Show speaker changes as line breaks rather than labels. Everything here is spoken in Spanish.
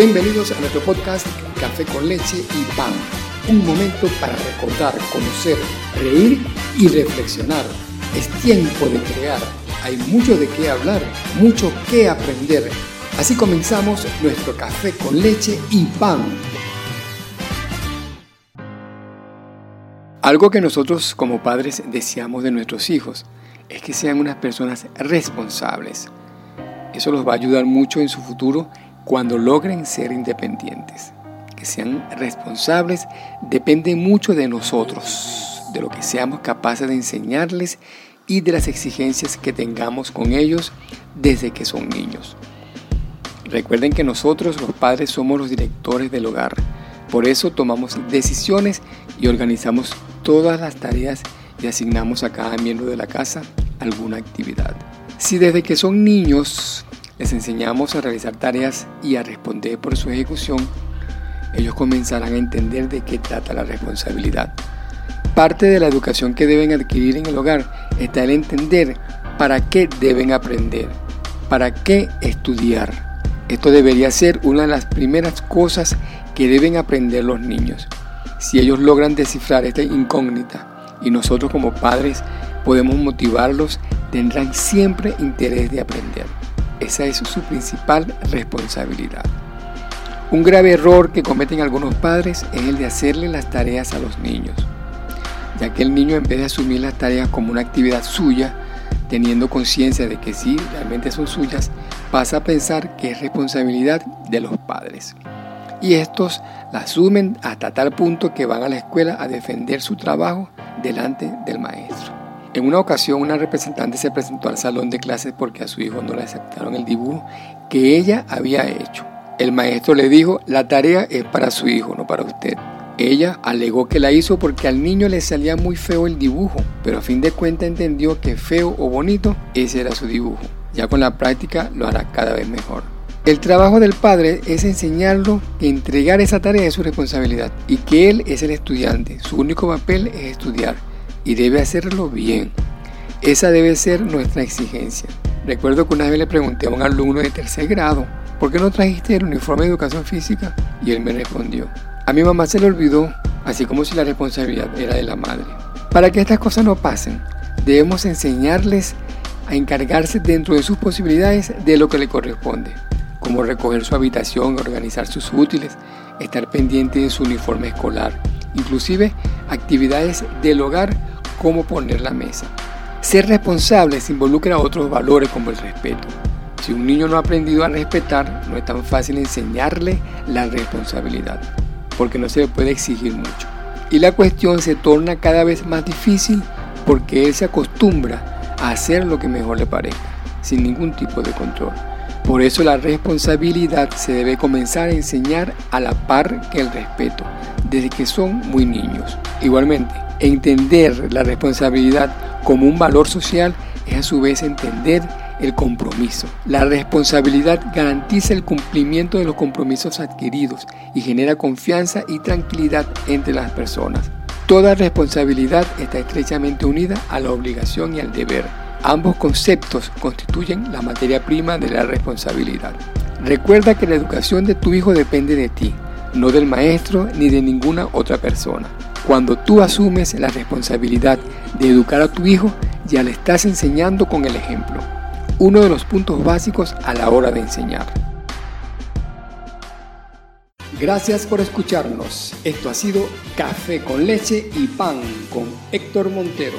Bienvenidos a nuestro podcast Café con leche y pan. Un momento para recordar, conocer, reír y reflexionar. Es tiempo de crear. Hay mucho de qué hablar, mucho que aprender. Así comenzamos nuestro café con leche y pan. Algo que nosotros como padres deseamos de nuestros hijos es que sean unas personas responsables. Eso los va a ayudar mucho en su futuro cuando logren ser independientes, que sean responsables, depende mucho de nosotros, de lo que seamos capaces de enseñarles y de las exigencias que tengamos con ellos desde que son niños. Recuerden que nosotros los padres somos los directores del hogar, por eso tomamos decisiones y organizamos todas las tareas y asignamos a cada miembro de la casa alguna actividad. Si desde que son niños les enseñamos a realizar tareas y a responder por su ejecución, ellos comenzarán a entender de qué trata la responsabilidad. Parte de la educación que deben adquirir en el hogar está el entender para qué deben aprender, para qué estudiar. Esto debería ser una de las primeras cosas que deben aprender los niños. Si ellos logran descifrar esta incógnita y nosotros como padres podemos motivarlos, tendrán siempre interés de aprender. Esa es su principal responsabilidad. Un grave error que cometen algunos padres es el de hacerle las tareas a los niños, ya que el niño en vez de asumir las tareas como una actividad suya, teniendo conciencia de que sí, realmente son suyas, pasa a pensar que es responsabilidad de los padres. Y estos la asumen hasta tal punto que van a la escuela a defender su trabajo delante del maestro. En una ocasión una representante se presentó al salón de clases porque a su hijo no le aceptaron el dibujo que ella había hecho. El maestro le dijo, la tarea es para su hijo, no para usted. Ella alegó que la hizo porque al niño le salía muy feo el dibujo, pero a fin de cuentas entendió que feo o bonito, ese era su dibujo. Ya con la práctica lo hará cada vez mejor. El trabajo del padre es enseñarlo que entregar esa tarea es su responsabilidad y que él es el estudiante. Su único papel es estudiar y debe hacerlo bien. Esa debe ser nuestra exigencia. Recuerdo que una vez le pregunté a un alumno de tercer grado, ¿por qué no trajiste el uniforme de educación física? Y él me respondió, a mi mamá se le olvidó, así como si la responsabilidad era de la madre. Para que estas cosas no pasen, debemos enseñarles a encargarse dentro de sus posibilidades de lo que le corresponde, como recoger su habitación, organizar sus útiles, estar pendiente de su uniforme escolar, inclusive actividades del hogar como poner la mesa. Ser responsables involucra otros valores como el respeto. Si un niño no ha aprendido a respetar, no es tan fácil enseñarle la responsabilidad, porque no se le puede exigir mucho. Y la cuestión se torna cada vez más difícil porque él se acostumbra a hacer lo que mejor le parezca, sin ningún tipo de control. Por eso la responsabilidad se debe comenzar a enseñar a la par que el respeto, desde que son muy niños. Igualmente, entender la responsabilidad como un valor social es a su vez entender el compromiso. La responsabilidad garantiza el cumplimiento de los compromisos adquiridos y genera confianza y tranquilidad entre las personas. Toda responsabilidad está estrechamente unida a la obligación y al deber Ambos conceptos constituyen la materia prima de la responsabilidad. Recuerda que la educación de tu hijo depende de ti, no del maestro ni de ninguna otra persona. Cuando tú asumes la responsabilidad de educar a tu hijo, ya le estás enseñando con el ejemplo. Uno de los puntos básicos a la hora de enseñar. Gracias por escucharnos. Esto ha sido Café con leche y pan con Héctor Montero.